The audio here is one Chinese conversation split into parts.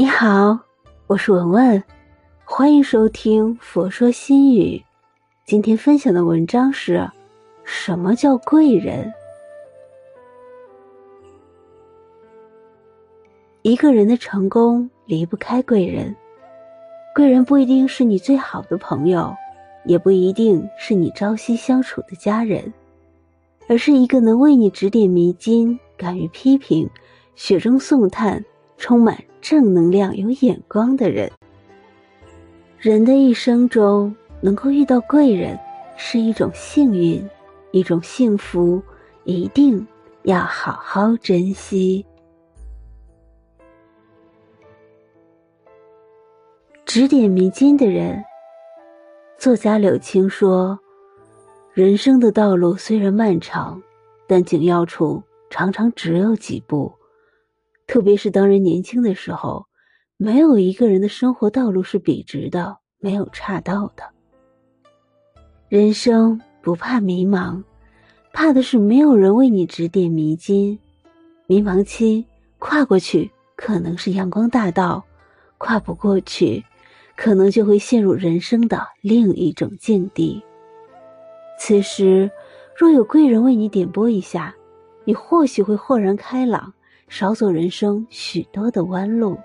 你好，我是文文，欢迎收听《佛说心语》。今天分享的文章是：什么叫贵人？一个人的成功离不开贵人，贵人不一定是你最好的朋友，也不一定是你朝夕相处的家人，而是一个能为你指点迷津、敢于批评、雪中送炭、充满。正能量、有眼光的人，人的一生中能够遇到贵人是一种幸运，一种幸福，一定要好好珍惜。指点迷津的人，作家柳青说：“人生的道路虽然漫长，但紧要处常常只有几步。”特别是当人年轻的时候，没有一个人的生活道路是笔直的，没有岔道的。人生不怕迷茫，怕的是没有人为你指点迷津。迷茫期跨过去，可能是阳光大道；跨不过去，可能就会陷入人生的另一种境地。此时，若有贵人为你点拨一下，你或许会豁然开朗。少走人生许多的弯路，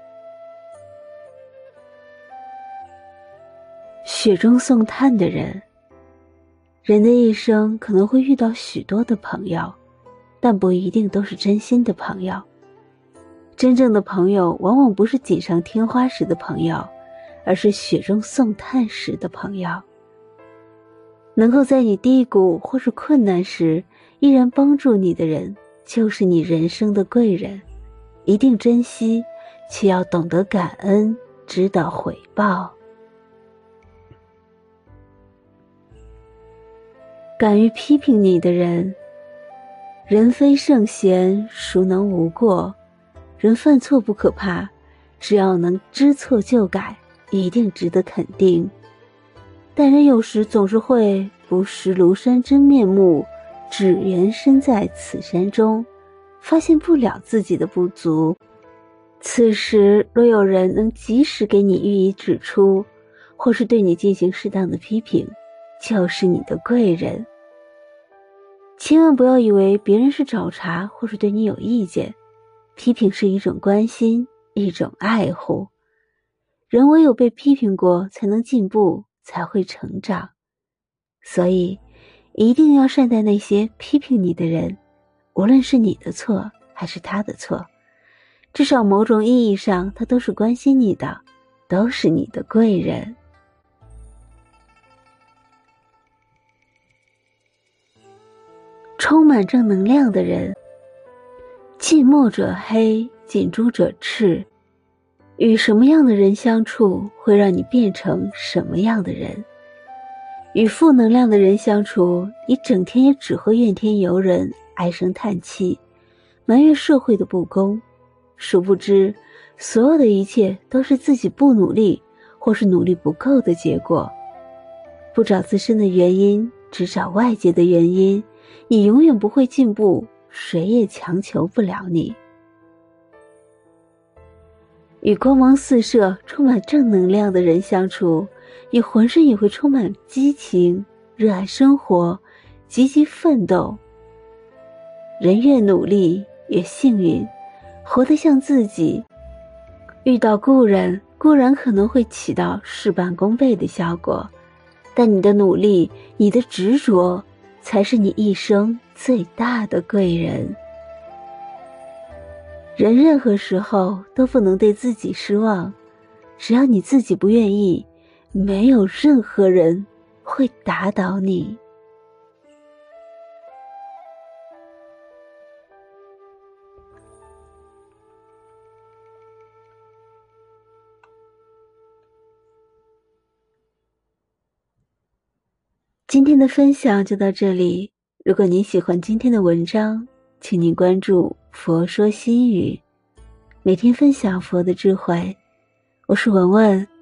雪中送炭的人。人的一生可能会遇到许多的朋友，但不一定都是真心的朋友。真正的朋友，往往不是锦上添花时的朋友，而是雪中送炭时的朋友。能够在你低谷或是困难时依然帮助你的人。就是你人生的贵人，一定珍惜，且要懂得感恩，值得回报。敢于批评你的人，人非圣贤，孰能无过？人犯错不可怕，只要能知错就改，一定值得肯定。但人有时总是会不识庐山真面目。只缘身在此山中，发现不了自己的不足。此时若有人能及时给你予以指出，或是对你进行适当的批评，就是你的贵人。千万不要以为别人是找茬，或是对你有意见。批评是一种关心，一种爱护。人唯有被批评过，才能进步，才会成长。所以。一定要善待那些批评你的人，无论是你的错还是他的错，至少某种意义上，他都是关心你的，都是你的贵人。充满正能量的人，近墨者黑，近朱者赤。与什么样的人相处，会让你变成什么样的人。与负能量的人相处，你整天也只会怨天尤人、唉声叹气，埋怨社会的不公。殊不知，所有的一切都是自己不努力，或是努力不够的结果。不找自身的原因，只找外界的原因，你永远不会进步，谁也强求不了你。与光芒四射、充满正能量的人相处。你浑身也会充满激情，热爱生活，积极奋斗。人越努力越幸运，活得像自己。遇到故人固然可能会起到事半功倍的效果，但你的努力、你的执着，才是你一生最大的贵人。人任何时候都不能对自己失望，只要你自己不愿意。没有任何人会打倒你。今天的分享就到这里。如果您喜欢今天的文章，请您关注“佛说心语”，每天分享佛的智慧。我是文文。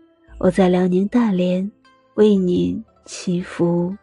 我在辽宁大连为您祈福。